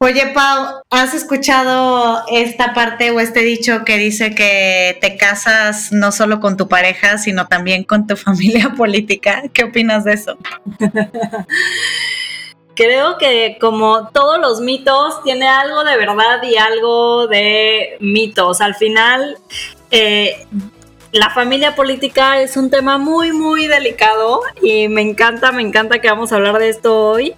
Oye, Pau, ¿has escuchado esta parte o este dicho que dice que te casas no solo con tu pareja, sino también con tu familia política? ¿Qué opinas de eso? Creo que como todos los mitos, tiene algo de verdad y algo de mitos. Al final, eh, la familia política es un tema muy, muy delicado y me encanta, me encanta que vamos a hablar de esto hoy.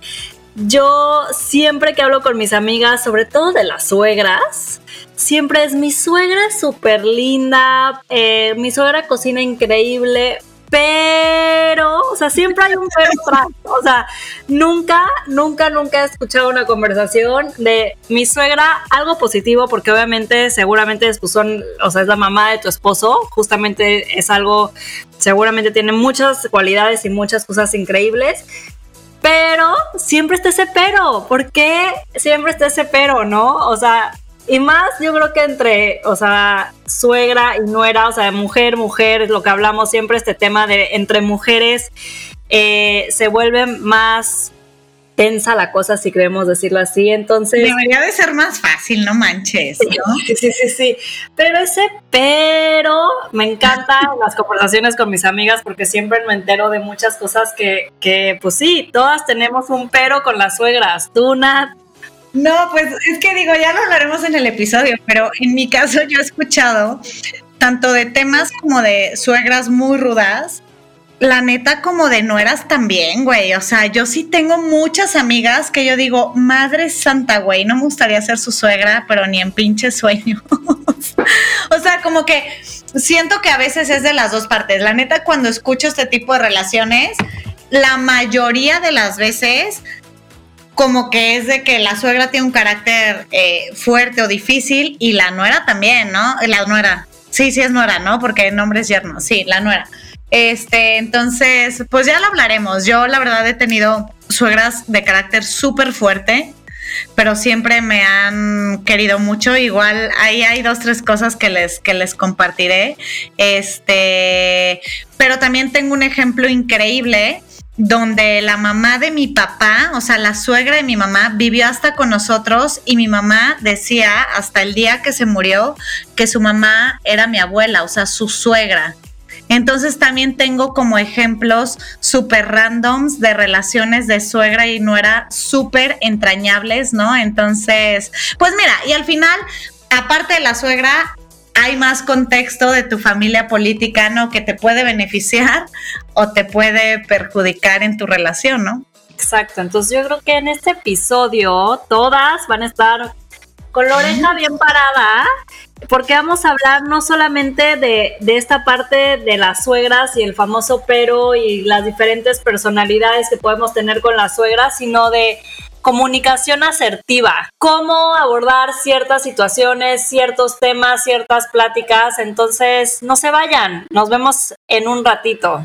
Yo siempre que hablo con mis amigas, sobre todo de las suegras, siempre es mi suegra súper linda, eh, mi suegra cocina increíble, pero, o sea, siempre hay un pero. O sea, nunca, nunca, nunca he escuchado una conversación de mi suegra, algo positivo, porque obviamente, seguramente pues son, o sea, es la mamá de tu esposo, justamente es algo, seguramente tiene muchas cualidades y muchas cosas increíbles. Pero siempre está ese pero. ¿Por qué siempre está ese pero, no? O sea, y más yo creo que entre, o sea, suegra y nuera, o sea, mujer, mujer, lo que hablamos siempre, este tema de entre mujeres eh, se vuelve más tensa la cosa, si queremos decirlo así. Entonces. Debería de ser más fácil, no manches. ¿no? Sí, sí, sí, sí. Pero ese pero me encanta las conversaciones con mis amigas porque siempre me entero de muchas cosas que, que, pues sí, todas tenemos un pero con las suegras. Tú, Nat. No, pues es que digo, ya lo hablaremos en el episodio, pero en mi caso yo he escuchado tanto de temas como de suegras muy rudas la neta como de no eras también, güey. O sea, yo sí tengo muchas amigas que yo digo, madre santa, güey, no me gustaría ser su suegra, pero ni en pinche sueño. o sea, como que siento que a veces es de las dos partes. La neta, cuando escucho este tipo de relaciones, la mayoría de las veces como que es de que la suegra tiene un carácter eh, fuerte o difícil y la nuera también, ¿no? La nuera. Sí, sí es nuera, ¿no? Porque el nombre es yerno. Sí, la nuera. Este, entonces, pues ya lo hablaremos. Yo la verdad he tenido suegras de carácter súper fuerte, pero siempre me han querido mucho. Igual ahí hay dos, tres cosas que les, que les compartiré. Este, pero también tengo un ejemplo increíble donde la mamá de mi papá, o sea, la suegra de mi mamá, vivió hasta con nosotros y mi mamá decía hasta el día que se murió que su mamá era mi abuela, o sea, su suegra. Entonces también tengo como ejemplos súper randoms de relaciones de suegra y nuera súper entrañables, ¿no? Entonces, pues mira, y al final, aparte de la suegra, hay más contexto de tu familia política, ¿no? Que te puede beneficiar o te puede perjudicar en tu relación, ¿no? Exacto, entonces yo creo que en este episodio todas van a estar con la oreja bien parada, porque vamos a hablar no solamente de, esta parte de las suegras y el famoso pero y las diferentes personalidades que podemos tener con las suegras, sino de comunicación asertiva, cómo abordar ciertas situaciones, ciertos temas, ciertas pláticas. Entonces, no se vayan, nos vemos en un ratito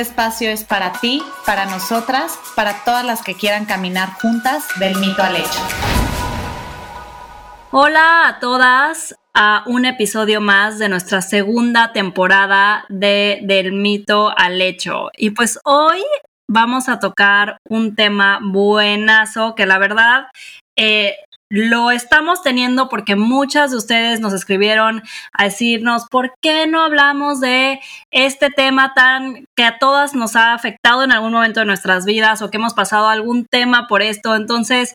espacio es para ti, para nosotras, para todas las que quieran caminar juntas del mito al hecho. Hola a todas a un episodio más de nuestra segunda temporada de Del mito al hecho. Y pues hoy vamos a tocar un tema buenazo que la verdad eh, lo estamos teniendo porque muchas de ustedes nos escribieron a decirnos por qué no hablamos de este tema tan que a todas nos ha afectado en algún momento de nuestras vidas o que hemos pasado algún tema por esto. Entonces,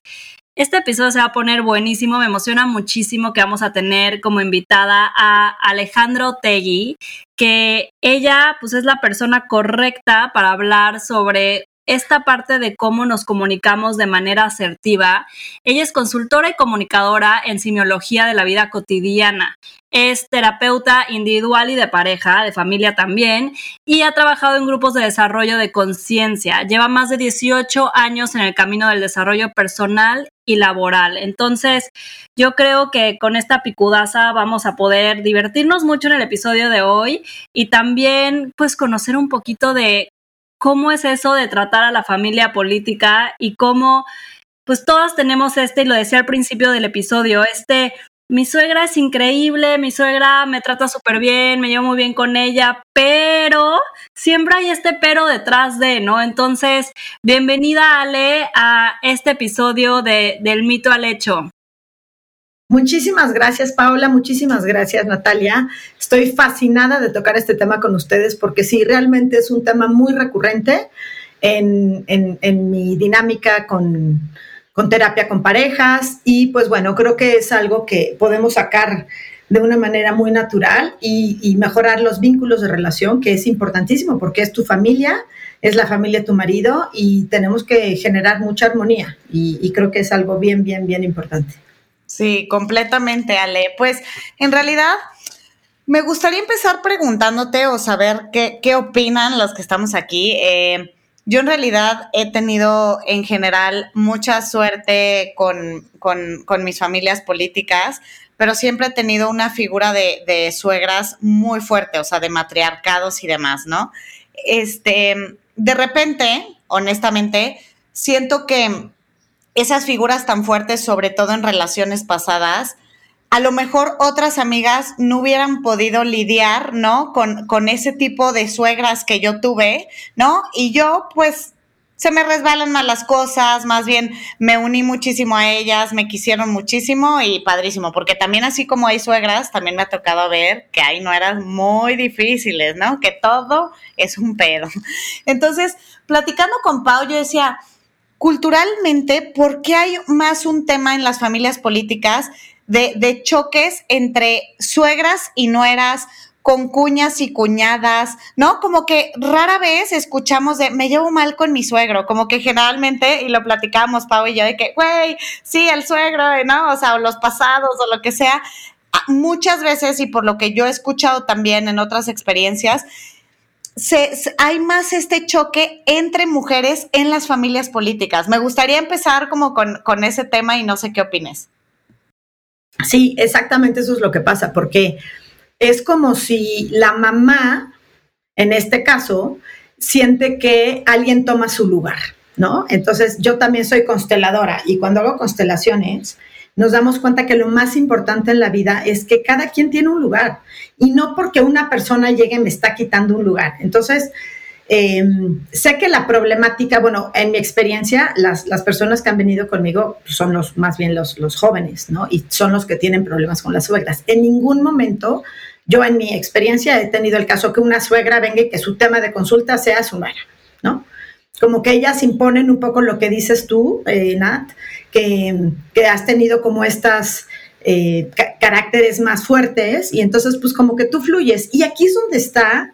este episodio se va a poner buenísimo, me emociona muchísimo que vamos a tener como invitada a Alejandro Tegui, que ella pues es la persona correcta para hablar sobre esta parte de cómo nos comunicamos de manera asertiva. Ella es consultora y comunicadora en simiología de la vida cotidiana. Es terapeuta individual y de pareja, de familia también, y ha trabajado en grupos de desarrollo de conciencia. Lleva más de 18 años en el camino del desarrollo personal y laboral. Entonces, yo creo que con esta picudaza vamos a poder divertirnos mucho en el episodio de hoy y también pues conocer un poquito de cómo es eso de tratar a la familia política y cómo pues todas tenemos este, y lo decía al principio del episodio, este mi suegra es increíble, mi suegra me trata súper bien, me llevo muy bien con ella, pero siempre hay este pero detrás de, ¿no? Entonces, bienvenida Ale a este episodio de Del mito al hecho. Muchísimas gracias, Paola. Muchísimas gracias, Natalia. Estoy fascinada de tocar este tema con ustedes porque sí, realmente es un tema muy recurrente en, en mi dinámica con, con terapia con parejas y pues bueno, creo que es algo que podemos sacar de una manera muy natural y, mejorar los vínculos de relación, que es importantísimo porque es tu familia, es la familia de tu marido y tenemos que generar mucha armonía y creo que es algo bien, bien, bien importante. Sí, completamente, Ale. Pues en realidad... Me gustaría empezar preguntándote o saber qué, qué opinan los que estamos aquí. Eh, yo en realidad he tenido en general mucha suerte con, mis familias políticas, pero siempre he tenido una figura de, suegras muy fuerte, o sea, de matriarcados y demás, ¿no? Este, de repente, honestamente, siento que esas figuras tan fuertes, sobre todo en relaciones pasadas, a lo mejor otras amigas no hubieran podido lidiar, ¿no? Con, con ese tipo de suegras que yo tuve, ¿no? Y yo, pues, se me resbalan más las cosas, más bien me uní muchísimo a ellas, me quisieron muchísimo y padrísimo, porque también así como hay suegras, también me ha tocado ver que hay nueras muy difíciles, ¿no? Que todo es un pedo. Entonces, platicando con Pau, yo decía, culturalmente, ¿por qué hay más un tema en las familias políticas de, choques entre suegras y nueras, con cuñas y cuñadas, ¿no? Como que rara vez escuchamos de me llevo mal con mi suegro, como que generalmente, y lo platicamos Pau y yo, de que, güey, sí, el suegro, ¿no? O sea, o los pasados o lo que sea. Ah, muchas veces, y por lo que yo he escuchado también en otras experiencias, se, hay más este choque entre mujeres en las familias políticas. Me gustaría empezar como con, con ese tema y no sé qué opines. Sí, exactamente eso es lo que pasa, porque es como si la mamá, en este caso, siente que alguien toma su lugar, ¿no? Entonces, yo también soy consteladora y cuando hago constelaciones, nos damos cuenta que lo más importante en la vida es que cada quien tiene un lugar y no porque una persona llegue me está quitando un lugar. Entonces, Em, sé que la problemática, bueno, en mi experiencia, las, personas que han venido conmigo son los más bien los, los jóvenes, ¿no? Y son los que tienen problemas con las suegras. En ningún momento, yo en mi experiencia he tenido el caso que una suegra venga y que su tema de consulta sea su nuera, ¿no? Como que ellas imponen un poco lo que dices tú, eh, Nat, que, que, has tenido como estas eh, caracteres más fuertes y entonces pues como que tú fluyes. Y aquí es donde está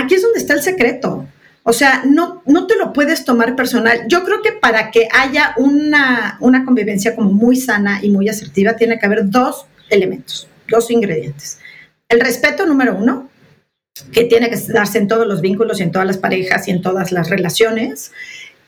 aquí es donde está el secreto. O sea, no, no te lo puedes tomar personal. Yo creo que para que haya una, una convivencia como muy sana y muy asertiva, tiene que haber dos elementos, dos ingredientes. El respeto, número uno, que tiene que darse en todos los vínculos y en todas las parejas y en todas las relaciones.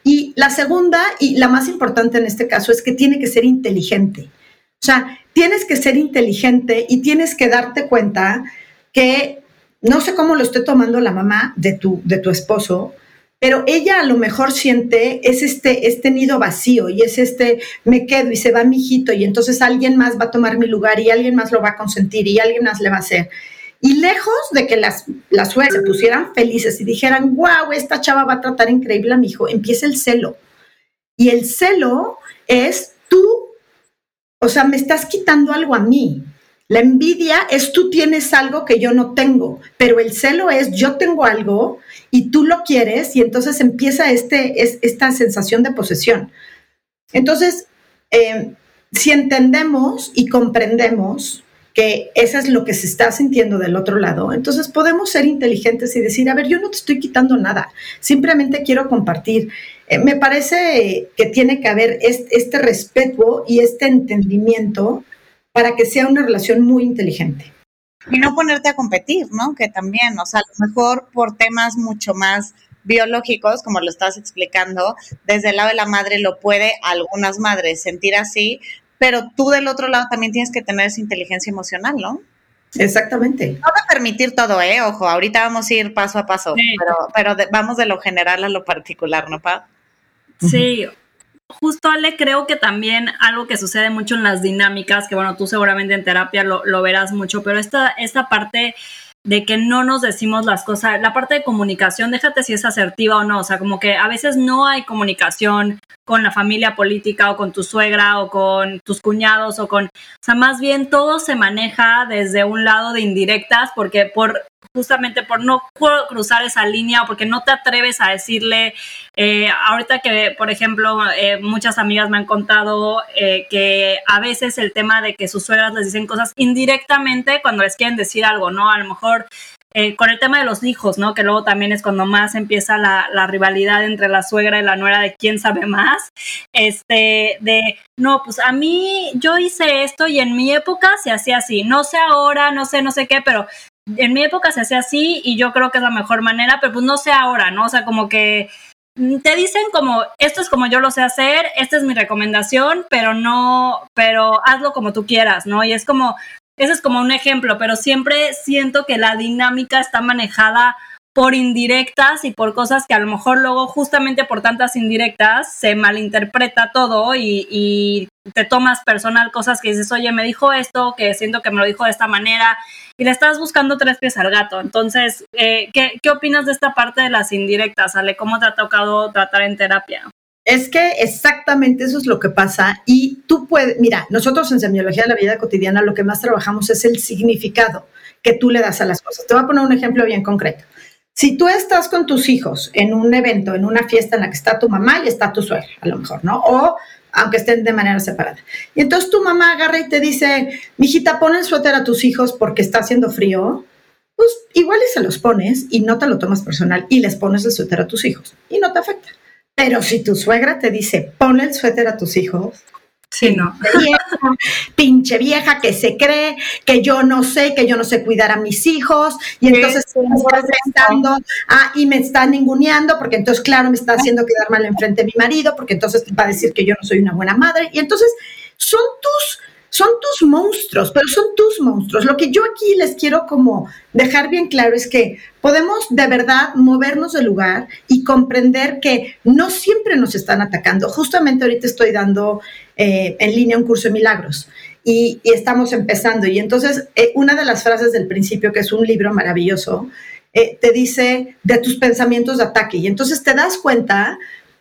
Y la segunda, y la más importante en este caso, es que tiene que ser inteligente. O sea, tienes que ser inteligente y tienes que darte cuenta que no sé cómo lo esté tomando la mamá de tu, de tu esposo, pero ella a lo mejor siente es este, este nido vacío y es este me quedo y se va mi hijito y entonces alguien más va a tomar mi lugar y alguien más lo va a consentir y alguien más le va a hacer. Y lejos de que las, las suegras se pusieran felices y dijeran, wow, esta chava va a tratar increíble a mi hijo, empieza el celo. Y el celo es tú, o sea, me estás quitando algo a mí. La envidia es tú tienes algo que yo no tengo, pero el celo es yo tengo algo y tú lo quieres y entonces empieza este, es, esta sensación de posesión. Entonces, eh, si entendemos y comprendemos que eso es lo que se está sintiendo del otro lado, entonces podemos ser inteligentes y decir, a ver, yo no te estoy quitando nada, simplemente quiero compartir. Eh, me parece que tiene que haber este, este respeto y este entendimiento para que sea una relación muy inteligente. Y no ponerte a competir, ¿no? Que también, o sea, a lo mejor por temas mucho más biológicos, como lo estás explicando, desde el lado de la madre lo puede algunas madres sentir así, pero tú del otro lado también tienes que tener esa inteligencia emocional, ¿no? Exactamente. No de permitir todo, ¿eh? Ojo, ahorita vamos a ir paso a paso, pero, pero vamos de lo general a lo particular, ¿no, Pa? Sí, justo Ale, creo que también algo que sucede mucho en las dinámicas, que bueno, tú seguramente en terapia lo, lo verás mucho, pero esta, esta parte de que no nos decimos las cosas, la parte de comunicación, déjate si es asertiva o no, o sea, como que a veces no hay comunicación con la familia política o con tu suegra o con tus cuñados o con, o sea, más bien todo se maneja desde un lado de indirectas porque por justamente por no cruzar esa línea o porque no te atreves a decirle, eh, ahorita que, por ejemplo, eh, muchas amigas me han contado eh, que a veces el tema de que sus suegras les dicen cosas indirectamente cuando les quieren decir algo, ¿no? A lo mejor con el tema de los hijos, ¿no? Que luego también es cuando más empieza la, la, rivalidad entre la suegra y la nuera de quién sabe más. Este, de, no, pues a mí yo hice esto y en mi época se hacía así. No sé ahora, no sé, no sé qué, pero en mi época se hacía así y yo creo que es la mejor manera, pero pues no sé ahora, ¿no? O sea, como que te dicen como, esto es como yo lo sé hacer, esta es mi recomendación, pero no, pero hazlo como tú quieras, ¿no? Y es como, ese es como un ejemplo, pero siempre siento que la dinámica está manejada por indirectas y por cosas que a lo mejor luego justamente por tantas indirectas se malinterpreta todo y, te tomas personal cosas que dices, oye, me dijo esto, que siento que me lo dijo de esta manera y le estás buscando tres pies al gato. Entonces, eh, ¿qué, ¿qué opinas de esta parte de las indirectas, Ale? ¿Cómo te ha tocado tratar en terapia? Es que exactamente eso es lo que pasa y tú puedes, mira, nosotros en semiología de la vida cotidiana lo que más trabajamos es el significado que tú le das a las cosas. Te voy a poner un ejemplo bien concreto. Si tú estás con tus hijos en un evento, en una fiesta en la que está tu mamá y está tu suegra, a lo mejor, ¿no? O aunque estén de manera separada. Y entonces tu mamá agarra y te dice, mijita, pon el suéter a tus hijos porque está haciendo frío. Pues igual y se los pones y no te lo tomas personal y les pones el suéter a tus hijos y no te afecta. Pero si tu suegra te dice, pon el suéter a tus hijos, Sí, no. pinche vieja que se cree que yo no sé, que yo no sé cuidar a mis hijos, y entonces sí, ah, y me está ninguneando, porque entonces, claro, me está haciendo quedar mal enfrente de mi marido, porque entonces va a decir que yo no soy una buena madre, y entonces son tus son tus monstruos, pero son tus monstruos. Lo que yo aquí les quiero como dejar bien claro es que podemos de verdad movernos del lugar y comprender que no siempre nos están atacando. Justamente ahorita estoy dando eh, en línea un curso de milagros y, estamos empezando. Y entonces eh, una de las frases del principio, que es un libro maravilloso, eh, te dice de tus pensamientos de ataque. Y entonces te das cuenta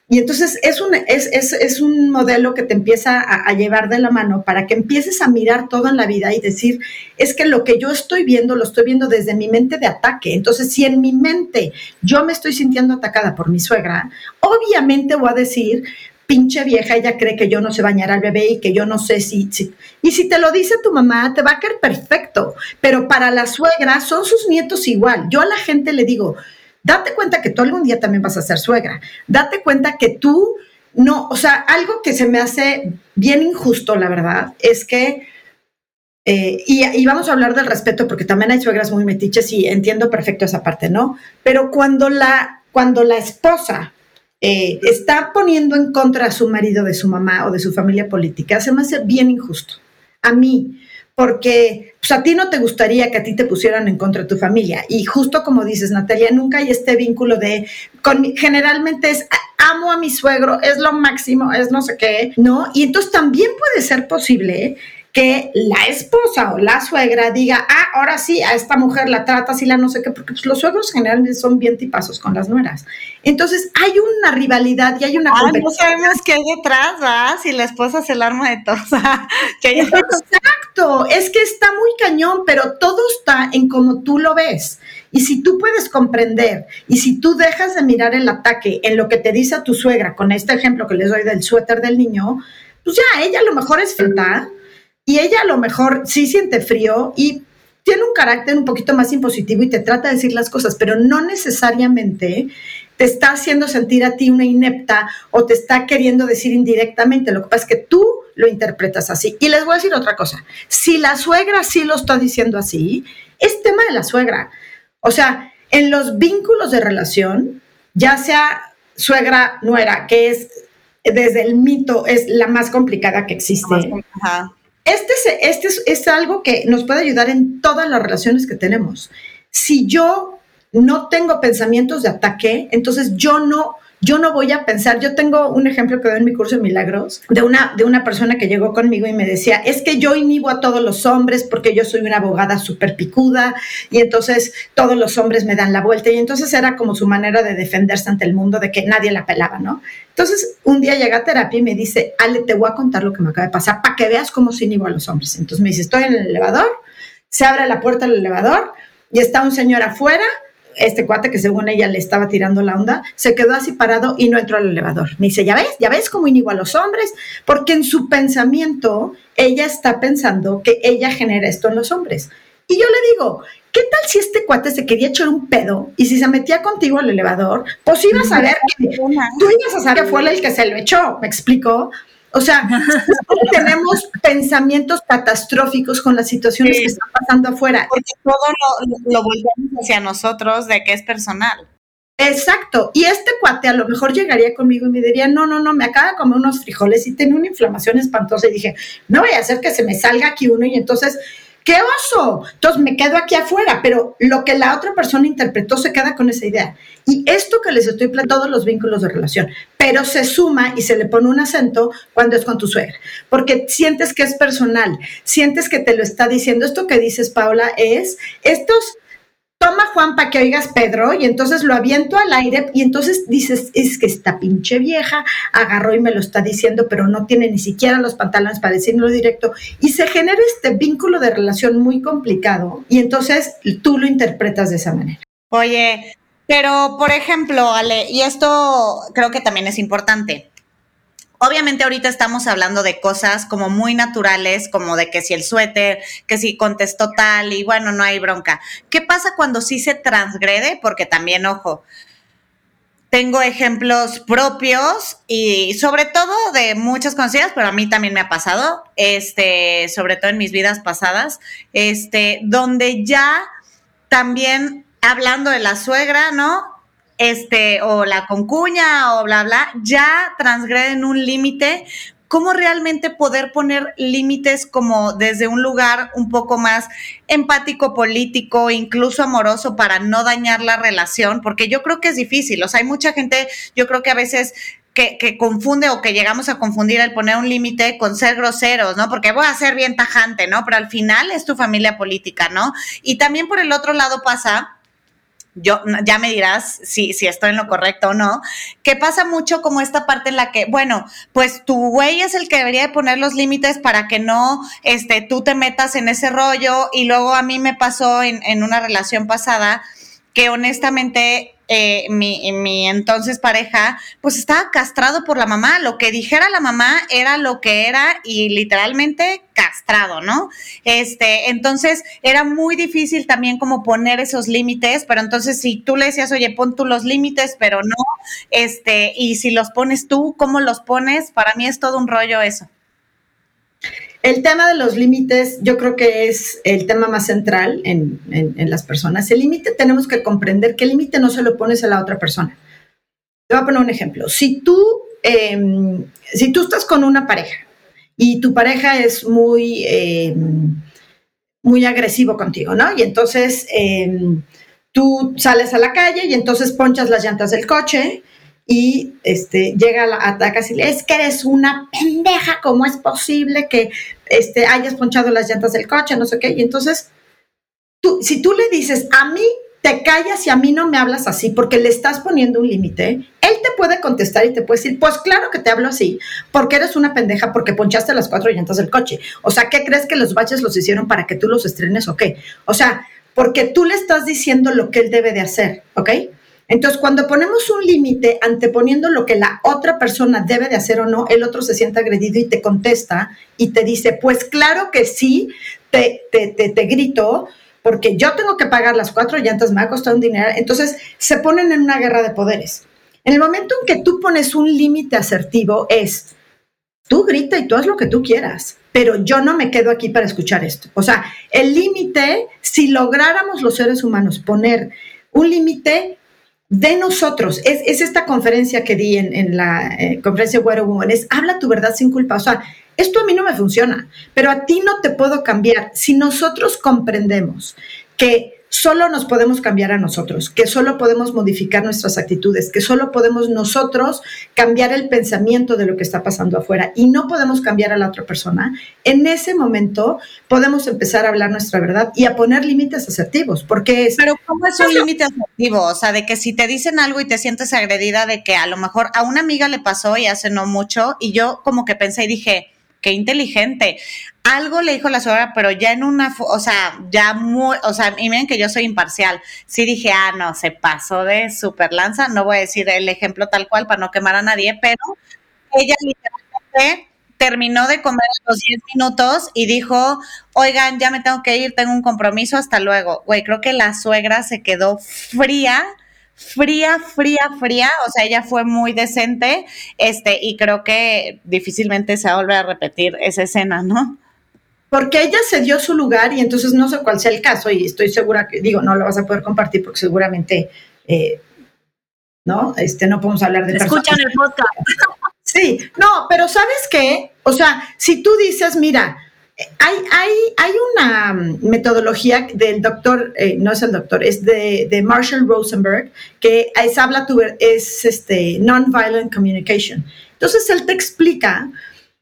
y entonces es un, es, es, es un modelo que te empieza a, a, llevar de la mano para que empieces a mirar todo en la vida y decir, es que lo que yo estoy viendo, lo estoy viendo desde mi mente de ataque. Entonces, si en mi mente yo me estoy sintiendo atacada por mi suegra, obviamente voy a decir, pinche vieja, ella cree que yo no sé bañar al bebé y que yo no sé si, si, Y si te lo dice tu mamá, te va a caer perfecto. Pero para la suegra son sus nietos igual. Yo a la gente le digo, Date cuenta que tú algún día también vas a ser suegra. Date cuenta que tú no, o sea, algo que se me hace bien injusto, la verdad, es que, eh, y, vamos a hablar del respeto porque también hay suegras muy metiches y entiendo perfecto esa parte, ¿no? Pero cuando la, cuando la esposa eh, está poniendo en contra a su marido de su mamá o de su familia política, se me hace bien injusto. A mí, porque pues, a ti no te gustaría que a ti te pusieran en contra de tu familia. Y justo como dices, Natalia, nunca hay este vínculo de, con, generalmente es, amo a mi suegro, es lo máximo, es no sé qué, ¿no? Y entonces también puede ser posible que la esposa o la suegra diga, ah, ahora sí, a esta mujer la trata así, la no sé qué, porque pues, los suegros generalmente son bien tipazos con las nueras. Entonces hay una rivalidad y hay una ah, No sabemos qué hay detrás, ¿verdad? Si la esposa es el arma de todos. Exacto, es que está muy cañón, pero todo está en cómo tú lo ves. Y si tú puedes comprender y si tú dejas de mirar el ataque en lo que te dice a tu suegra, con este ejemplo que les doy del suéter del niño, pues ya, ella a lo mejor es feta y ella a lo mejor sí siente frío y tiene un carácter un poquito más impositivo y te trata de decir las cosas, pero no necesariamente te está haciendo sentir a ti una inepta o te está queriendo decir indirectamente. Lo que pasa es que tú lo interpretas así. Y les voy a decir otra cosa. Si la suegra sí lo está diciendo así, es tema de la suegra. O sea, en los vínculos de relación, ya sea suegra, nuera, que es desde el mito, es la más complicada que existe. Este, este es, algo que nos puede ayudar en todas las relaciones que tenemos. Si yo no tengo pensamientos de ataque, entonces yo no yo no voy a pensar, yo tengo un ejemplo que doy en mi curso de milagros de una, de una persona que llegó conmigo y me decía, es que yo inhibo a todos los hombres porque yo soy una abogada súper picuda y entonces todos los hombres me dan la vuelta y entonces era como su manera de defenderse ante el mundo de que nadie la pelaba, ¿no? Entonces un día llega a terapia y me dice, Ale, te voy a contar lo que me acaba de pasar para que veas cómo se inhibo a los hombres. Entonces me dice, estoy en el elevador, se abre la puerta del elevador y está un señor afuera este cuate que según ella le estaba tirando la onda, se quedó así parado y no entró al elevador. Me dice, ya ves, ya ves cómo inhibo a los hombres, porque en su pensamiento ella está pensando que ella genera esto en los hombres. Y yo le digo, ¿qué tal si este cuate se quería echar un pedo y si se metía contigo al elevador, pues ibas a ver que tú ibas a saber que fue el que se lo echó, ¿me explico? O sea, tenemos pensamientos catastróficos con las situaciones que están pasando afuera. Porque todo lo, lo volvemos hacia nosotros de que es personal. Exacto. Y este cuate a lo mejor llegaría conmigo y me diría, no, no, no, me acaba de comer unos frijoles y tengo una inflamación espantosa. Y dije, no voy a hacer que se me salga aquí uno y entonces ¡Qué oso! Entonces me quedo aquí afuera, pero lo que la otra persona interpretó se queda con esa idea. Y esto que les estoy planteando, todos los vínculos de relación, pero se suma y se le pone un acento cuando es con tu suegra, porque sientes que es personal, sientes que te lo está diciendo. Esto que dices, Paula, es estos toma Juan para que oigas Pedro, y entonces lo aviento al aire, y entonces dices, es que esta pinche vieja agarró y me lo está diciendo, pero no tiene ni siquiera los pantalones para decirlo directo, y se genera este vínculo de relación muy complicado, y entonces tú lo interpretas de esa manera. Oye, pero por ejemplo, Ale, y esto creo que también es importante, Obviamente ahorita estamos hablando de cosas como muy naturales, como de que si el suéter, que si contestó tal y bueno, no hay bronca. ¿Qué pasa cuando sí se transgrede? Porque también, ojo, tengo ejemplos propios y sobre todo de muchas conocidas, pero a mí también me ha pasado, este, sobre todo en mis vidas pasadas, este, donde ya también hablando de la suegra, ¿no? Este, o la concuña, o bla, bla, ya transgreden un límite, ¿cómo realmente poder poner límites como desde un lugar un poco más empático, político, incluso amoroso para no dañar la relación? Porque yo creo que es difícil, o sea, hay mucha gente, yo creo que a veces que, que, confunde o que llegamos a confundir el poner un límite con ser groseros, ¿no? Porque voy a ser bien tajante, ¿no? Pero al final es tu familia política, ¿no? Y también por el otro lado pasa yo ya me dirás si, si estoy en lo correcto o no, que pasa mucho como esta parte en la que, bueno, pues tu güey es el que debería de poner los límites para que no, este, tú te metas en ese rollo. Y luego a mí me pasó en, en una relación pasada que honestamente eh, mi, mi, entonces pareja, pues estaba castrado por la mamá. Lo que dijera la mamá era lo que era y literalmente castrado, ¿no? Este, entonces era muy difícil también como poner esos límites, pero entonces si tú le decías, oye, pon tú los límites, pero no, este, y si los pones tú, ¿cómo los pones? Para mí es todo un rollo eso. El tema de los límites, yo creo que es el tema más central en, las personas. El límite tenemos que comprender que el límite no se lo pones a la otra persona. Te voy a poner un ejemplo. Si tú, em, si tú estás con una pareja y tu pareja es muy, em, muy agresivo contigo, ¿no? Y entonces em, tú sales a la calle y entonces ponchas las llantas del coche y este, llega la ataca y le es que eres una pendeja, ¿cómo es posible que este, hayas ponchado las llantas del coche, no sé qué? Y entonces, tú, si tú le dices, a mí te callas y a mí no me hablas así porque le estás poniendo un límite, él te puede contestar y te puede decir, pues claro que te hablo así, porque eres una pendeja, porque ponchaste las cuatro llantas del coche. O sea, ¿qué crees que los baches los hicieron para que tú los estrenes o qué? O sea, porque tú le estás diciendo lo que él debe de hacer, ¿ok? Entonces, cuando ponemos un límite anteponiendo lo que la otra persona debe de hacer o no, el otro se siente agredido y te contesta y te dice, pues claro que sí, te, te, te, te grito, porque yo tengo que pagar las cuatro llantas, me ha costado un dinero. Entonces, se ponen en una guerra de poderes. En el momento en que tú pones un límite asertivo, es, tú grita y tú haz lo que tú quieras, pero yo no me quedo aquí para escuchar esto. O sea, el límite, si lográramos los seres humanos poner un límite de nosotros, es, esta conferencia que di en, la eh, conferencia Where Woman, es habla tu verdad sin culpa. O sea, esto a mí no me funciona, pero a ti no te puedo cambiar. Si nosotros comprendemos que solo nos podemos cambiar a nosotros, que solo podemos modificar nuestras actitudes, que solo podemos nosotros cambiar el pensamiento de lo que está pasando afuera y no podemos cambiar a la otra persona, en ese momento podemos empezar a hablar nuestra verdad y a poner límites asertivos, porque es... Pero ¿cómo es un límite asertivo? O sea, de que si te dicen algo y te sientes agredida, de que a lo mejor a una amiga le pasó y hace no mucho y yo como que pensé y dije, qué inteligente. Algo le dijo la suegra, pero ya en una, o sea, ya muy, o sea, y miren que yo soy imparcial. Sí dije, ah, no, se pasó de super lanza. No voy a decir el ejemplo tal cual para no quemar a nadie, pero ella literalmente terminó de comer los 10 minutos y dijo, oigan, ya me tengo que ir, tengo un compromiso, hasta luego. Güey, creo que la suegra se quedó fría fría, fría, fría, o sea, ella fue muy decente, este, y creo que difícilmente se va a volver a repetir esa escena, ¿no? Porque ella se dio su lugar y entonces no sé cuál sea el caso y estoy segura que, digo, no lo vas a poder compartir porque seguramente, eh, ¿no? Este, no podemos hablar de Escuchan el podcast. Sí, no, pero ¿sabes qué? O sea, si tú dices, mira, hay, hay, hay, una metodología del doctor, eh, no es el doctor, es de, Marshall Rosenberg, que es, habla tu, es este, non-violent communication. Entonces, él te explica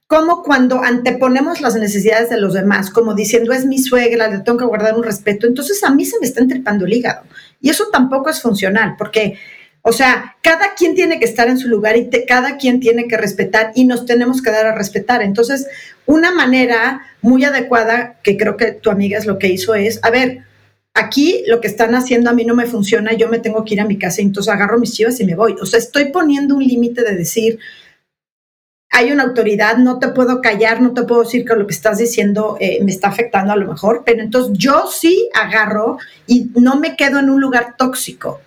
cómo cuando anteponemos las necesidades de los demás, como diciendo, es mi suegra, le tengo que guardar un respeto, entonces a mí se me está entripando el hígado. Y eso tampoco es funcional, porque o sea, cada quien tiene que estar en su lugar y cada quien tiene que respetar y nos tenemos que dar a respetar. Entonces, una manera muy adecuada, que creo que tu amiga es lo que hizo, es, a ver, aquí lo que están haciendo a mí no me funciona, yo me tengo que ir a mi casa y entonces agarro mis chivas y me voy. O sea, estoy poniendo un límite de decir, hay una autoridad, no te puedo callar, no te puedo decir que lo que estás diciendo eh, me está afectando a lo mejor, pero entonces yo sí agarro y no me quedo en un lugar tóxico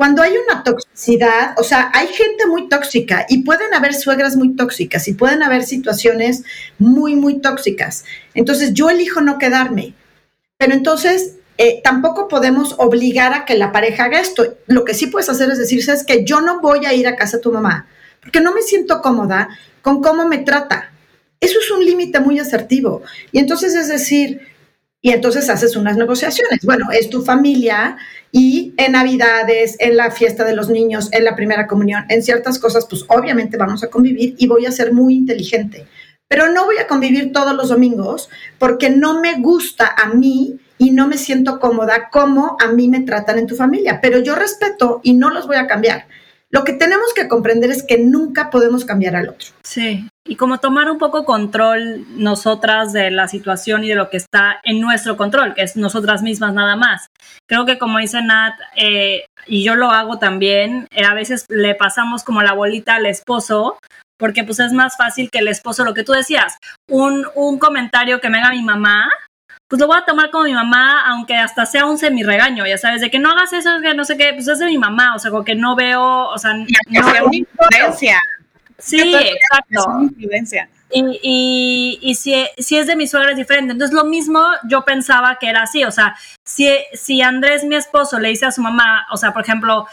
cuando hay una toxicidad, o sea, hay gente muy tóxica y pueden haber suegras muy tóxicas y pueden haber situaciones muy, muy tóxicas. Entonces yo elijo no quedarme. Pero entonces eh, tampoco podemos obligar a que la pareja haga esto. Lo que sí puedes hacer es decir, sabes que yo no voy a ir a casa de tu mamá porque no me siento cómoda con cómo me trata. Eso es un límite muy asertivo. Y entonces es decir, y entonces haces unas negociaciones. Bueno, es tu familia y en Navidades, en la fiesta de los niños, en la primera comunión, en ciertas cosas, pues obviamente vamos a convivir y voy a ser muy inteligente. Pero no voy a convivir todos los domingos porque no me gusta a mí y no me siento cómoda como a mí me tratan en tu familia. Pero yo respeto y no los voy a cambiar. Lo que tenemos que comprender es que nunca podemos cambiar al otro. Sí, y como tomar un poco control nosotras de la situación y de lo que está en nuestro control, que es nosotras mismas nada más. Creo que como dice Nat, eh, y yo lo hago también, eh, a veces le pasamos como la bolita al esposo, porque pues es más fácil que el esposo, lo que tú decías, un, un comentario que me haga mi mamá, pues lo voy a tomar como mi mamá, aunque hasta sea un semi regaño, ya sabes, de que no hagas eso, que no sé qué, pues es de mi mamá, o sea, como que no veo, o sea, no veo una influencia. Sí, exacto. Y, y, y si, si, es de mi suegra es diferente. Entonces, lo mismo yo pensaba que era así. O sea, si, si Andrés, mi esposo, le dice a su mamá, o sea, por ejemplo,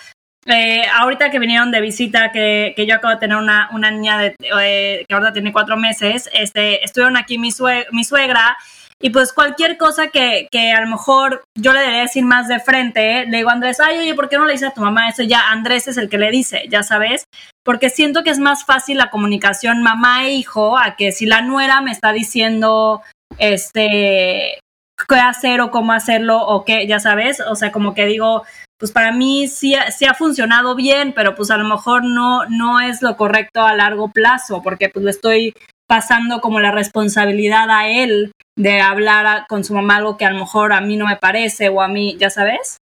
eh, ahorita que vinieron de visita, que, que, yo acabo de tener una, una niña de, eh, que ahora tiene cuatro meses, este, estuvieron aquí mi, mi suegra y pues cualquier cosa que, que, a lo mejor yo le debería decir más de frente, le digo a Andrés, ay, oye, ¿por qué no le dices a tu mamá eso? Ya Andrés es el que le dice, ya sabes, porque siento que es más fácil la comunicación mamá e hijo a que si la nuera me está diciendo, este, qué hacer o cómo hacerlo o qué, ya sabes, o sea, como que digo, pues para mí sí, sí, ha funcionado bien, pero pues a lo mejor no, no es lo correcto a largo plazo, porque pues le estoy pasando como la responsabilidad a él de hablar con su mamá algo que a lo mejor a mí no me parece o a mí, ya sabes.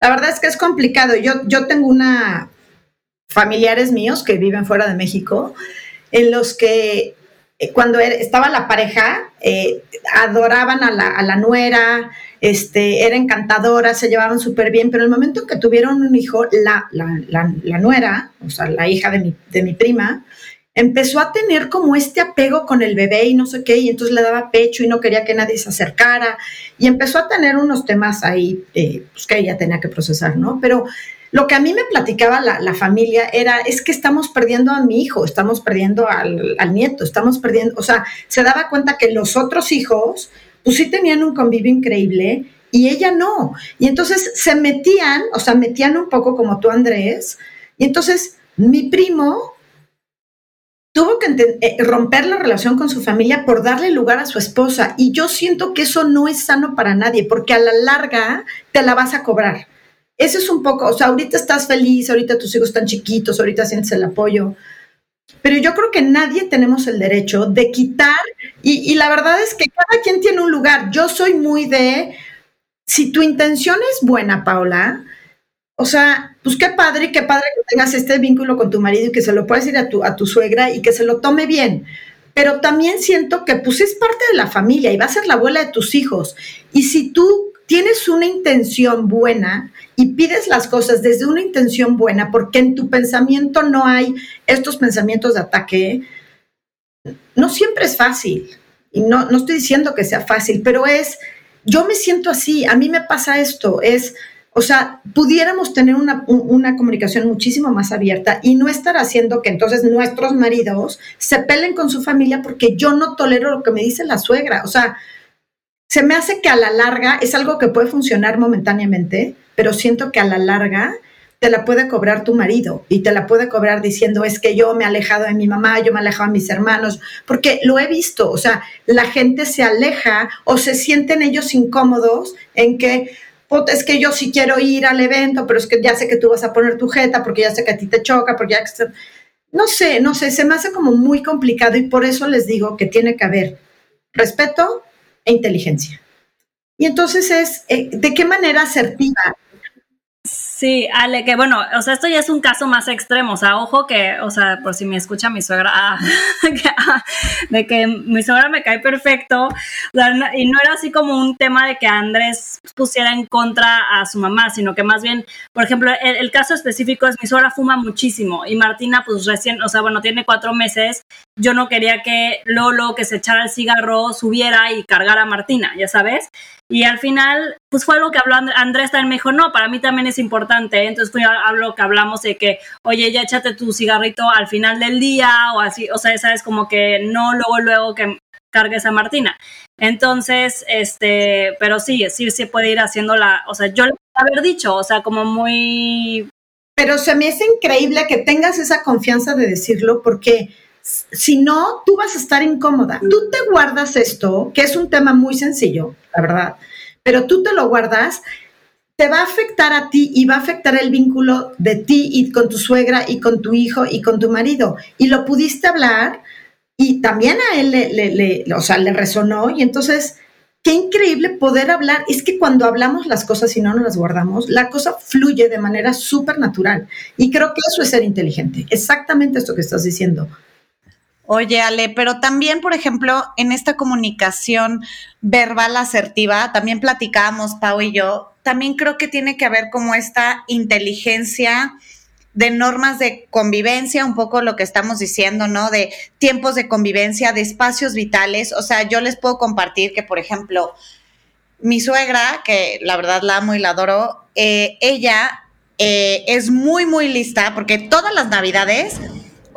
La verdad es que es complicado. Yo, yo tengo una familiares míos que viven fuera de México, en los que eh, cuando estaba la pareja, eh, adoraban a la, a la, nuera, este, era encantadora, se llevaban súper bien, pero el momento que tuvieron un hijo, la, la, la, nuera, o sea, la hija de mi, de mi prima, empezó a tener como este apego con el bebé y no sé qué, y entonces le daba pecho y no quería que nadie se acercara, y empezó a tener unos temas ahí eh, pues que ella tenía que procesar, ¿no? Pero lo que a mí me platicaba la, familia era, es que estamos perdiendo a mi hijo, estamos perdiendo al, al, nieto, estamos perdiendo, o sea, se daba cuenta que los otros hijos, pues sí tenían un convivio increíble y ella no. Y entonces se metían, o sea, metían un poco como tú, Andrés, y entonces mi primo tuvo que eh, romper la relación con su familia por darle lugar a su esposa. Y yo siento que eso no es sano para nadie, porque a la larga te la vas a cobrar. Eso es un poco, o sea, ahorita estás feliz, ahorita tus hijos están chiquitos, ahorita sientes el apoyo. Pero yo creo que nadie tenemos el derecho de quitar, y, y la verdad es que cada quien tiene un lugar. Yo soy muy de, si tu intención es buena, Paula, o sea, pues qué padre, qué padre que tengas este vínculo con tu marido y que se lo puedas ir a tu, a tu suegra y que se lo tome bien. Pero también siento que pues es parte de la familia y va a ser la abuela de tus hijos. Y si tú tienes una intención buena y pides las cosas desde una intención buena, porque en tu pensamiento no hay estos pensamientos de ataque, no siempre es fácil. Y no, no estoy diciendo que sea fácil, pero es, yo me siento así, a mí me pasa esto, es o sea, pudiéramos tener una, comunicación muchísimo más abierta y no estar haciendo que entonces nuestros maridos se pelen con su familia porque yo no tolero lo que me dice la suegra. O sea, se me hace que a la larga es algo que puede funcionar momentáneamente, pero siento que a la larga te la puede cobrar tu marido y te la puede cobrar diciendo es que yo me he alejado de mi mamá, yo me he alejado de mis hermanos, porque lo he visto, o sea, la gente se aleja o se sienten ellos incómodos en que es que yo sí quiero ir al evento, pero es que ya sé que tú vas a poner tu jeta, porque ya sé que a ti te choca, porque ya. No sé, no sé, se me hace como muy complicado y por eso les digo que tiene que haber respeto e inteligencia. Y entonces es, eh, ¿de qué manera asertiva Sí, Ale, que bueno, o sea, esto ya es un caso más extremo, o sea, ojo que, o sea, por si me escucha mi suegra, ah, ah, de que mi suegra me cae perfecto, y no era así como un tema de que Andrés pusiera en contra a su mamá, sino que más bien, por ejemplo, el, caso específico es mi suegra fuma muchísimo y Martina pues recién, o sea, bueno, tiene cuatro meses, yo no quería que Lolo, que se echara el cigarro, subiera y cargara a Martina, ya sabes, y al final, pues fue algo que habló Andrés también me dijo, no, para mí también es importante. Entonces fue algo que hablamos de que, oye, ya échate tu cigarrito al final del día o así, o sea, sabes, como que no luego, luego que cargues a Martina. Entonces, este, pero sí, sí se puede ir haciendo la, o sea, yo haber dicho, o sea, como muy... Pero se me hace increíble que tengas esa confianza de decirlo porque si no, tú vas a estar incómoda. Tú te guardas esto, que es un tema muy sencillo, la verdad, pero tú te lo guardas, te va a afectar a ti y va a afectar el vínculo de ti y con tu suegra y con tu hijo y con tu marido. Y lo pudiste hablar y también a él le, le, o sea, le resonó y entonces... Qué increíble poder hablar. Es que cuando hablamos las cosas y no nos las guardamos, la cosa fluye de manera súper natural. Y creo que eso es ser inteligente. Exactamente esto que estás diciendo. Oye, Ale, pero también, por ejemplo, en esta comunicación verbal asertiva, también platicábamos, Pau y yo, también creo que tiene que haber como esta inteligencia de normas de convivencia, un poco lo que estamos diciendo, ¿no? De tiempos de convivencia, de espacios vitales. O sea, yo les puedo compartir que, por ejemplo, mi suegra, que la verdad la amo y la adoro, eh, ella eh, es muy, muy lista porque todas las navidades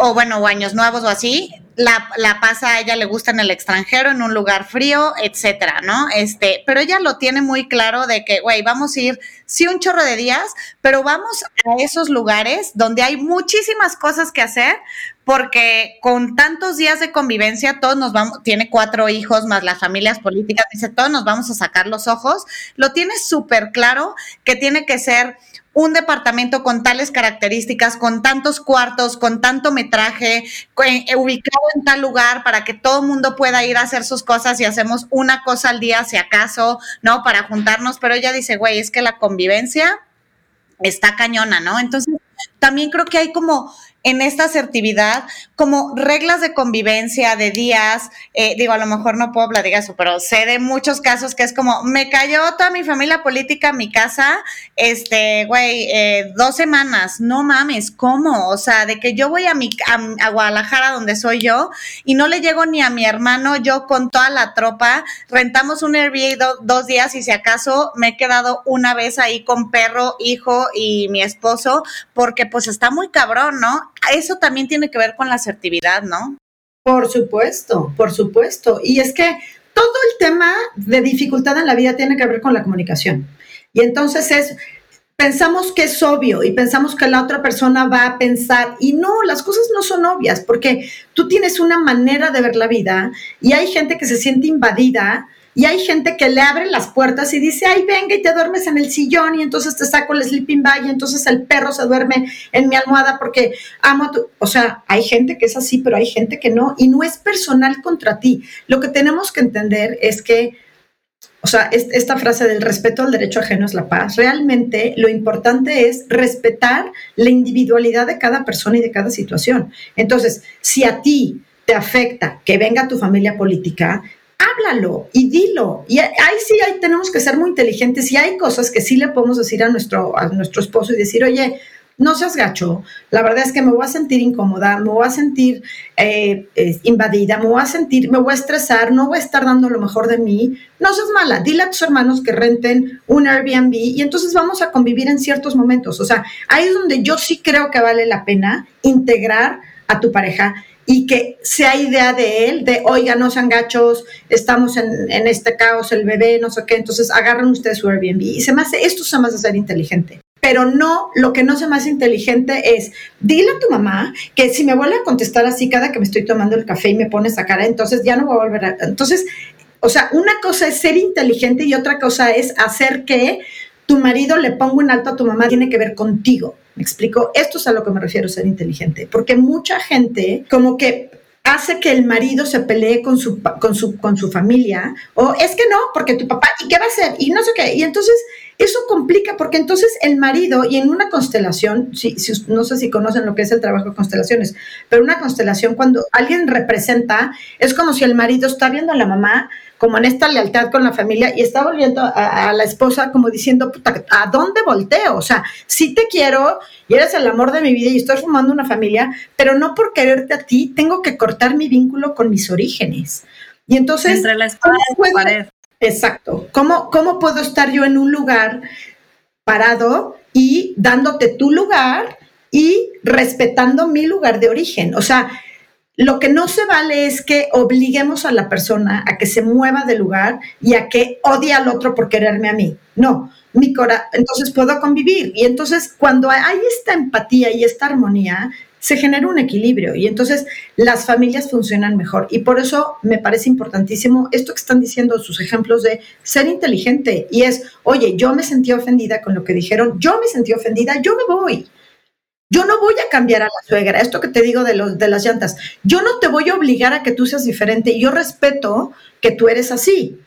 o bueno, o años nuevos o así, la, la, pasa a ella le gusta en el extranjero, en un lugar frío, etcétera, ¿no? Este, pero ella lo tiene muy claro de que, güey, vamos a ir, sí, un chorro de días, pero vamos a esos lugares donde hay muchísimas cosas que hacer, porque con tantos días de convivencia, todos nos vamos, tiene cuatro hijos más las familias políticas, dice, todos nos vamos a sacar los ojos, lo tiene súper claro que tiene que ser un departamento con tales características, con tantos cuartos, con tanto metraje, eh, ubicado en tal lugar para que todo el mundo pueda ir a hacer sus cosas y hacemos una cosa al día si acaso, ¿no? Para juntarnos, pero ella dice, güey, es que la convivencia está cañona, ¿no? Entonces, también creo que hay como en esta asertividad como reglas de convivencia, de días, eh, digo, a lo mejor no puedo platicar eso, pero sé de muchos casos que es como, me cayó toda mi familia política a mi casa, este, güey, eh, dos semanas, no mames, ¿cómo? O sea, de que yo voy a, mi, a, Guadalajara, donde soy yo, y no le llego ni a mi hermano, yo con toda la tropa, rentamos un Airbnb dos días y si acaso me he quedado una vez ahí con perro, hijo y mi esposo, porque pues está muy cabrón, ¿no? Eso también tiene que ver con la asertividad, ¿no? Por supuesto, por supuesto. Y es que todo el tema de dificultad en la vida tiene que ver con la comunicación. Y entonces es, pensamos que es obvio y pensamos que la otra persona va a pensar y no, las cosas no son obvias porque tú tienes una manera de ver la vida y hay gente que se siente invadida y hay gente que le abre las puertas y dice, ay, venga y te duermes en el sillón y entonces te saco el sleeping bag y entonces el perro se duerme en mi almohada porque amo a tu... O sea, hay gente que es así, pero hay gente que no. Y no es personal contra ti. Lo que tenemos que entender es que, o sea, esta frase del respeto al derecho ajeno es la paz. Realmente lo importante es respetar la individualidad de cada persona y de cada situación. Entonces, si a ti te afecta que venga tu familia política, háblalo y dilo. Y ahí sí ahí tenemos que ser muy inteligentes y hay cosas que sí le podemos decir a nuestro, a nuestro esposo y decir, oye, no seas gacho, la verdad es que me voy a sentir incómoda, me voy a sentir eh, invadida, me voy a sentir, me voy a estresar, no voy a estar dando lo mejor de mí, no seas mala, dile a tus hermanos que renten un Airbnb y entonces vamos a convivir en ciertos momentos. O sea, ahí es donde yo sí creo que vale la pena integrar a tu pareja y que sea idea de él, de, oiga, no sean gachos, estamos en, este caos, el bebé, no sé qué, entonces agarran ustedes su Airbnb. Y se me hace, esto se me hace ser inteligente. Pero no, lo que no se me hace inteligente es, dile a tu mamá que si me vuelve a contestar así cada que me estoy tomando el café y me pone esa cara, entonces ya no voy a volver a... Entonces, o sea, una cosa es ser inteligente y otra cosa es hacer que tu marido le ponga un alto a tu mamá, tiene que ver contigo. ¿Me explico? Esto es a lo que me refiero ser inteligente, porque mucha gente como que hace que el marido se pelee con su, con su, con su familia, o es que no, porque tu papá, ¿y qué va a hacer? Y no sé qué. Y entonces eso complica, porque entonces el marido, y en una constelación, si, no sé si conocen lo que es el trabajo de constelaciones, pero una constelación, cuando alguien representa, es como si el marido está viendo a la mamá como en esta lealtad con la familia y está volviendo a, la esposa como diciendo, puta, ¿a dónde volteo? O sea, sí te quiero y eres el amor de mi vida y estoy formando una familia, pero no por quererte a ti tengo que cortar mi vínculo con mis orígenes. Y entonces... Entre la la pared. Exacto. ¿Cómo, ¿Cómo puedo estar yo en un lugar parado y dándote tu lugar y respetando mi lugar de origen? O sea, lo que no se vale es que obliguemos a la persona a que se mueva de lugar y a que odie al otro por quererme a mí. No, mi cora entonces puedo convivir. Y entonces cuando hay esta empatía y esta armonía, se genera un equilibrio y entonces las familias funcionan mejor. Y por eso me parece importantísimo esto que están diciendo sus ejemplos de ser inteligente. Y es, oye, yo me sentí ofendida con lo que dijeron, yo me sentí ofendida, yo me voy. Yo no voy a cambiar a la suegra, esto que te digo de, los, de las llantas. Yo no te voy a obligar a que tú seas diferente. Yo respeto que tú eres así.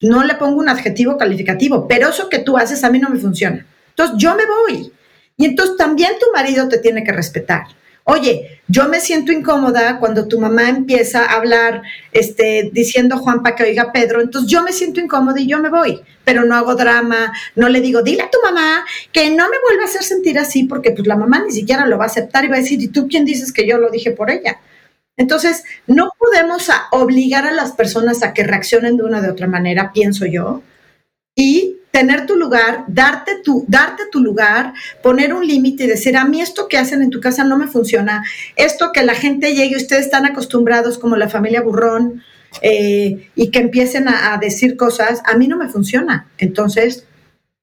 No le pongo un adjetivo calificativo, pero eso que tú haces a mí no me funciona. Entonces yo me voy. Y entonces también tu marido te tiene que respetar. Oye, yo me siento incómoda cuando tu mamá empieza a hablar este, diciendo Juanpa que oiga Pedro, entonces yo me siento incómoda y yo me voy, pero no hago drama, no le digo, dile a tu mamá que no me vuelva a hacer sentir así, porque pues la mamá ni siquiera lo va a aceptar y va a decir, ¿y tú quién dices que yo lo dije por ella? Entonces, no podemos obligar a las personas a que reaccionen de una de otra manera, pienso yo, y tener tu lugar, darte tu, darte tu lugar, poner un límite y decir, a mí esto que hacen en tu casa no me funciona, esto que la gente llegue, ustedes están acostumbrados como la familia burrón eh, y que empiecen a, decir cosas, a mí no me funciona. Entonces,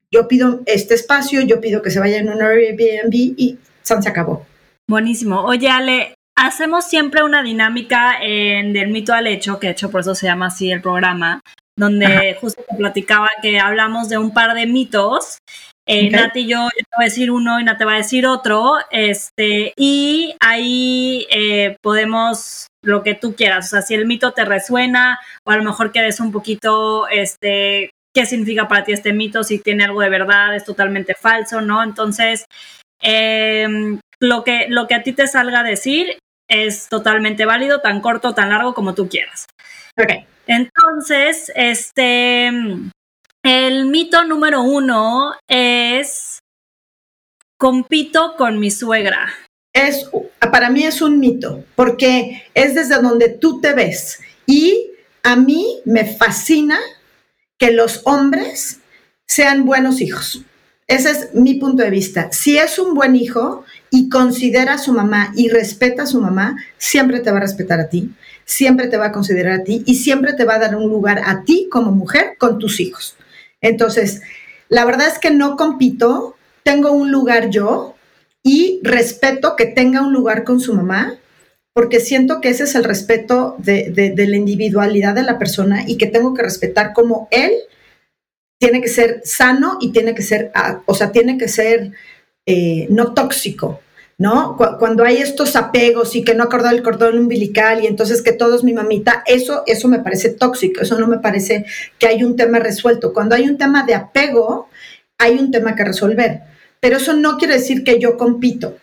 yo pido este espacio, yo pido que se vaya en un Airbnb y se acabó. Buenísimo. Oye, Ale, hacemos siempre una dinámica en Del mito al hecho, que de hecho por eso se llama así el programa, donde justo te platicaba que hablamos de un par de mitos. Eh, Nati y yo, yo te voy a decir uno y Nati te va a decir otro, este, y ahí eh, podemos lo que tú quieras, o sea, si el mito te resuena o a lo mejor quedes un poquito este, qué significa para ti este mito, si tiene algo de verdad, es totalmente falso, ¿no? Entonces, em, lo, que, lo que a ti te salga a decir es totalmente válido, tan corto, tan largo como tú quieras. Entonces, este, el mito número uno es compito con mi suegra. Es, para mí es un mito, porque es desde donde tú te ves. Y a mí me fascina que los hombres sean buenos hijos. Ese es mi punto de vista. Si es un buen hijo y considera a su mamá y respeta a su mamá, siempre te va a respetar a ti, siempre te va a considerar a ti y siempre te va a dar un lugar a ti como mujer con tus hijos. Entonces, la verdad es que no compito, tengo un lugar yo y respeto que tenga un lugar con su mamá, porque siento que ese es el respeto de, la individualidad de la persona y que tengo que respetar como él tiene que ser sano y tiene que ser, ah, o sea, tiene que ser eh, no tóxico, ¿no? Cuando hay estos apegos y que no acordó el cordón umbilical y entonces que todo es mi mamita, eso, eso me parece tóxico, eso no me parece que hay un tema resuelto. Cuando hay un tema de apego, hay un tema que resolver, pero eso no quiere decir que yo compito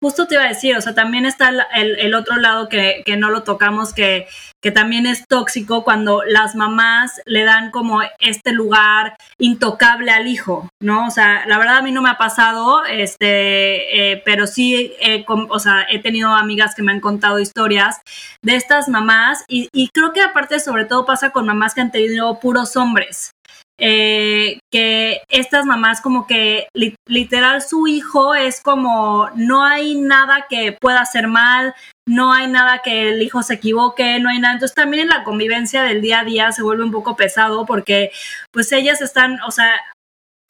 justo te iba a decir, o sea, también está el, otro lado que, no lo tocamos, que, que, también es tóxico cuando las mamás le dan como este lugar intocable al hijo, ¿no? O sea, la verdad a mí no me ha pasado, este, eh, pero sí, o sea, he tenido amigas que me han contado historias de estas mamás y, y creo que aparte sobre todo pasa con mamás que han tenido puros hombres, eh, que estas mamás como que literal su hijo es como no hay nada que pueda hacer mal, no hay nada que el hijo se equivoque, no hay nada. Entonces también en la convivencia del día a día se vuelve un poco pesado porque pues ellas están, o sea,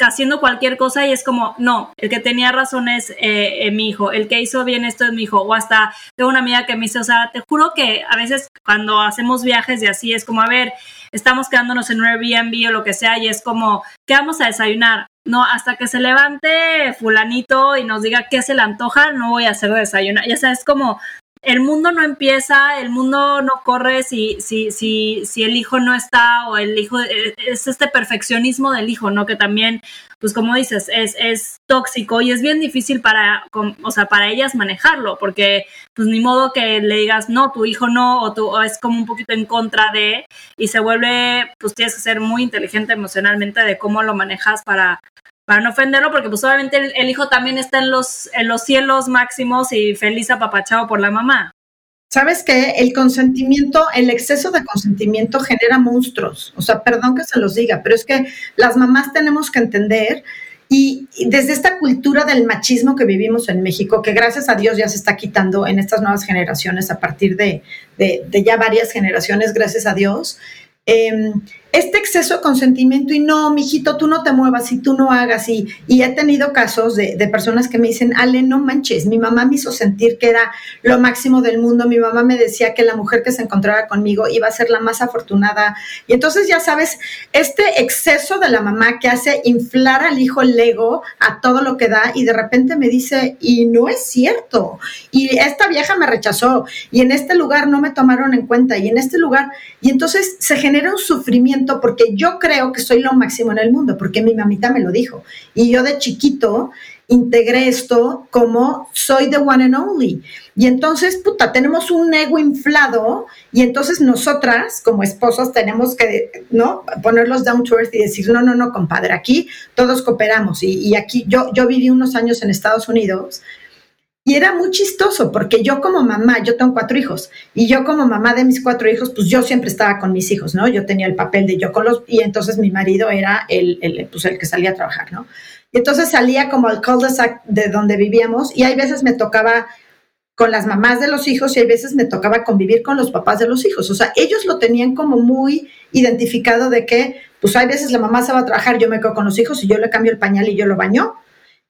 haciendo cualquier cosa y es como, no, el que tenía razón es eh, eh, mi hijo, el que hizo bien esto es mi hijo, o hasta tengo una amiga que me dice, o sea, te juro que a veces cuando hacemos viajes y así es como, a ver, estamos quedándonos en un Airbnb o lo que sea y es como, ¿qué vamos a desayunar? No, hasta que se levante fulanito y nos diga qué se le antoja, no voy a hacer desayunar. Ya sabes, como el mundo no empieza, el mundo no corre si, si, si, si el hijo no está o el hijo, eh, es este perfeccionismo del hijo, ¿no? Que también, pues como dices, es, es tóxico y es bien difícil para, o sea, para ellas manejarlo, porque pues ni modo que le digas, no, tu hijo no, o, tú, es como un poquito en contra de, y se vuelve, pues tienes que ser muy inteligente emocionalmente de cómo lo manejas para, para no ofenderlo, porque pues obviamente el, hijo también está en los, en los cielos máximos y feliz apapachado por la mamá. ¿Sabes qué? El consentimiento, el exceso de consentimiento genera monstruos. O sea, perdón que se los diga, pero es que las mamás tenemos que entender y, desde esta cultura del machismo que vivimos en México, que gracias a Dios ya se está quitando en estas nuevas generaciones, a partir de, de, de ya varias generaciones, gracias a Dios, eh, este exceso de consentimiento y no, mijito, tú no te muevas y tú no hagas. Y, y he tenido casos de, personas que me dicen, Ale, no manches, mi mamá me hizo sentir que era lo máximo del mundo. Mi mamá me decía que la mujer que se encontrara conmigo iba a ser la más afortunada. Y entonces, ya sabes, este exceso de la mamá que hace inflar al hijo el ego a todo lo que da y de repente me dice, y no es cierto. Y esta vieja me rechazó y en este lugar no me tomaron en cuenta y en este lugar. Y entonces se genera un sufrimiento porque yo creo que soy lo máximo en el mundo, porque mi mamita me lo dijo. Y yo de chiquito integré esto como soy the one and only. Y entonces, puta, tenemos un ego inflado y entonces nosotras como esposas tenemos que, ¿no? Ponerlos down to earth y decir, no, no, no, compadre, aquí todos cooperamos. Y, y aquí yo, yo viví unos años en Estados Unidos y era muy chistoso porque yo como mamá, yo tengo cuatro hijos, y yo como mamá de mis cuatro hijos, pues yo siempre estaba con mis hijos, ¿no? Yo tenía el papel de yo con los, y entonces mi marido era el, el, pues el que salía a trabajar, ¿no? Y entonces salía como al cul-de-sac de donde vivíamos y hay veces me tocaba con las mamás de los hijos y hay veces me tocaba convivir con los papás de los hijos. O sea, ellos lo tenían como muy identificado de que, pues hay veces la mamá se va a trabajar, yo me quedo con los hijos y yo le cambio el pañal y yo lo baño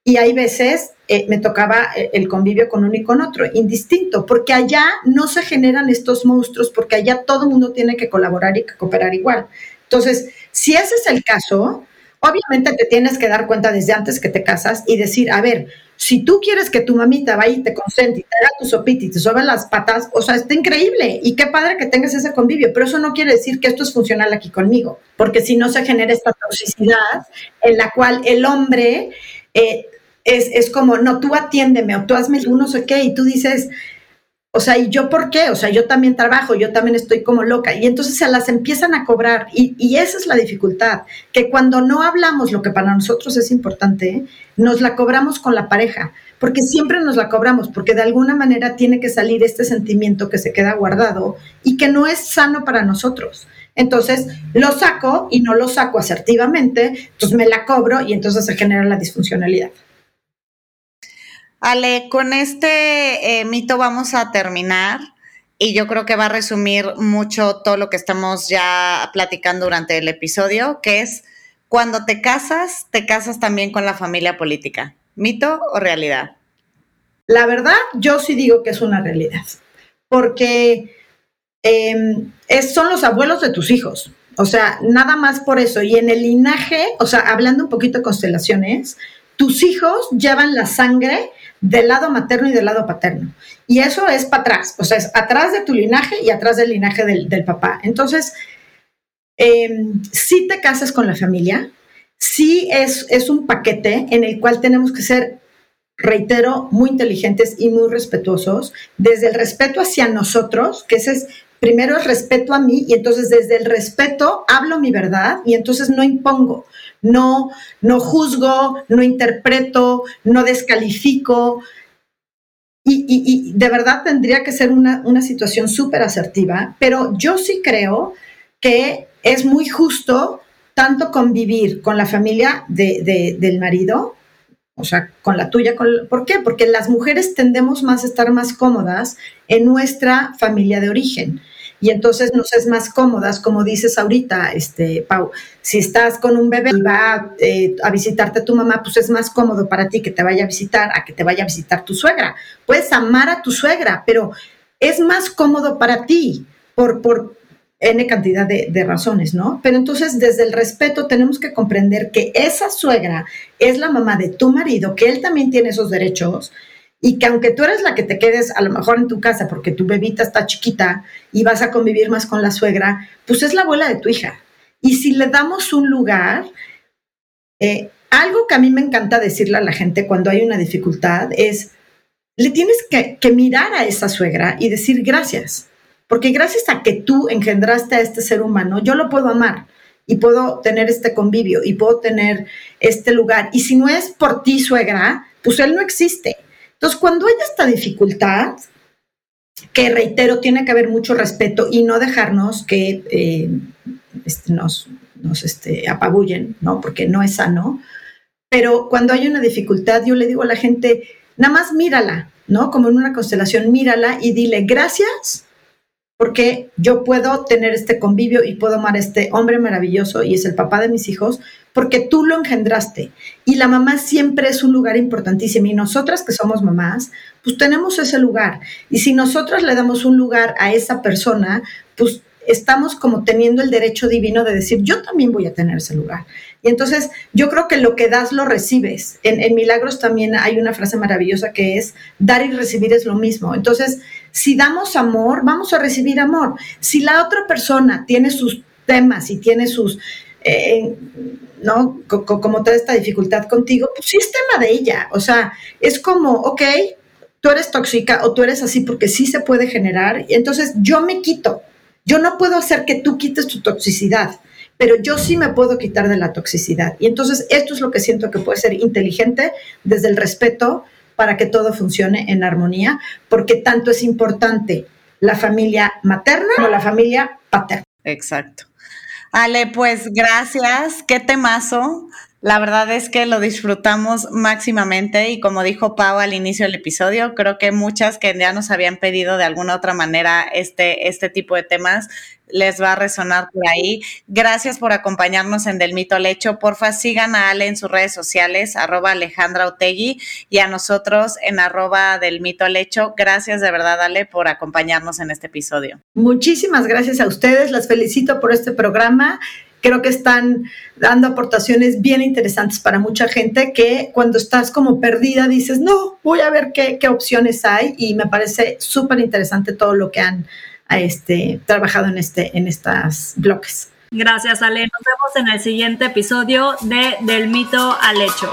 y hay veces eh, me tocaba eh, el convivio con uno y con otro, indistinto, porque allá no se generan estos monstruos, porque allá todo el mundo tiene que colaborar y que cooperar igual. Entonces, si ese es el caso, Obviamente te tienes que dar cuenta desde antes que te casas y decir, a ver, si tú quieres que tu mamita vaya y te consente y te haga tu sopita y te sobe las patas, o sea, está increíble y qué padre que tengas ese convivio, pero eso no quiere decir que esto es funcional aquí conmigo, porque si no se genera esta toxicidad en la cual el hombre eh, es, es, como, no, tú atiéndeme o tú hazme uno, no sé qué, y tú dices, o sea, ¿y yo por qué? O sea, yo también trabajo, yo también estoy como loca. Y entonces se las empiezan a cobrar. Y, esa es la dificultad, que cuando no hablamos lo que para nosotros es importante, nos la cobramos con la pareja, porque siempre nos la cobramos, porque de alguna manera tiene que salir este sentimiento que se queda guardado y que no es sano para nosotros. Entonces lo saco y no lo saco asertivamente, entonces me la cobro y entonces se genera la disfuncionalidad. Ale, con este eh, mito vamos a terminar y yo creo que va a resumir mucho todo lo que estamos ya platicando durante el episodio, que es cuando te casas, te casas también con la familia política. ¿Mito o realidad? La verdad, yo sí digo que es una realidad, porque em, son los abuelos de tus hijos. O sea, nada más por eso. Y en el linaje, o sea, hablando un poquito de constelaciones, tus hijos llevan la sangre del lado materno y del lado paterno. Y eso es para atrás, o sea, es atrás de tu linaje y atrás del linaje del, papá. Entonces, em, si te casas con la familia, sí es, es un paquete en el cual tenemos que ser, reitero, muy inteligentes y muy respetuosos, desde el respeto hacia nosotros, que ese es primero el respeto a mí y entonces desde el respeto hablo mi verdad y entonces no impongo, no, no juzgo, no interpreto, no descalifico. Y, de verdad tendría que ser una, situación súper asertiva, pero yo sí creo que es muy justo tanto convivir con la familia del marido, o sea, con la tuya, ¿por qué? Porque las mujeres tendemos más a estar más cómodas en nuestra familia de origen y entonces nos es más cómodas, como dices ahorita, este, Pau, si estás con un bebé y va eh, a visitarte tu mamá, pues es más cómodo para ti que te vaya a visitar a que te vaya a visitar tu suegra. Puedes amar a tu suegra, pero es más cómodo para ti por, por N cantidad de, de razones, ¿no? Pero entonces desde el respeto tenemos que comprender que esa suegra es la mamá de tu marido, que él también tiene esos derechos y que aunque tú eres la que te quedes a lo mejor en tu casa porque tu bebita está chiquita y vas a convivir más con la suegra, pues es la abuela de tu hija. Y si le damos un lugar, eh, algo que a mí me encanta decirle a la gente cuando hay una dificultad es, le tienes que, que mirar a esa suegra y decir gracias, porque gracias a que tú engendraste a este ser humano, yo lo puedo amar y puedo tener este convivio y puedo tener este lugar. Y si no es por ti, suegra, pues él no existe. Entonces, cuando hay esta dificultad, que reitero, tiene que haber mucho respeto y no dejarnos que eh, este, nos, nos este, apabullen, ¿no? Porque no es sano. Pero cuando hay una dificultad, yo le digo a la gente, nada más mírala, ¿no? Como en una constelación, mírala y dile gracias porque yo puedo tener este convivio y puedo amar a este hombre maravilloso y es el papá de mis hijos, porque tú lo engendraste. Y la mamá siempre es un lugar importantísimo. Y nosotras que somos mamás, pues tenemos ese lugar. Y si nosotras le damos un lugar a esa persona, pues estamos como teniendo el derecho divino de decir, yo también voy a tener ese lugar. Y entonces yo creo que lo que das lo recibes. En, Milagros también hay una frase maravillosa que es, dar y recibir es lo mismo. Entonces, si damos amor, vamos a recibir amor. Si la otra persona tiene sus temas y tiene sus... Eh, ¿no? como toda esta dificultad contigo, pues sí es tema de ella. O sea, es como, ok, tú eres tóxica o tú eres así porque sí se puede generar. Entonces yo me quito. Yo no puedo hacer que tú quites tu toxicidad pero yo sí me puedo quitar de la toxicidad. Y entonces esto es lo que siento que puede ser inteligente desde el respeto para que todo funcione en armonía, porque tanto es importante la familia materna como la familia paterna. Exacto. Ale, pues gracias, qué temazo. La verdad es que lo disfrutamos máximamente y como dijo Pau al inicio del episodio, creo que muchas que ya nos habían pedido de alguna otra manera este, este tipo de temas les va a resonar por ahí. Gracias por acompañarnos en Del Mito al Hecho. Porfa, sigan a Ale en sus redes sociales, arroba Alejandra Otegui, y a nosotros en arroba Del Mito al Hecho. Gracias de verdad, Ale, por acompañarnos en este episodio. Muchísimas gracias a ustedes. Las felicito por este programa creo que están dando aportaciones bien interesantes para mucha gente que cuando estás como perdida dices, no, voy a ver qué, opciones hay y me parece súper interesante todo lo que han este, trabajado en, este, en estas bloques. Gracias, Ale. Nos vemos en el siguiente episodio de Del mito al hecho.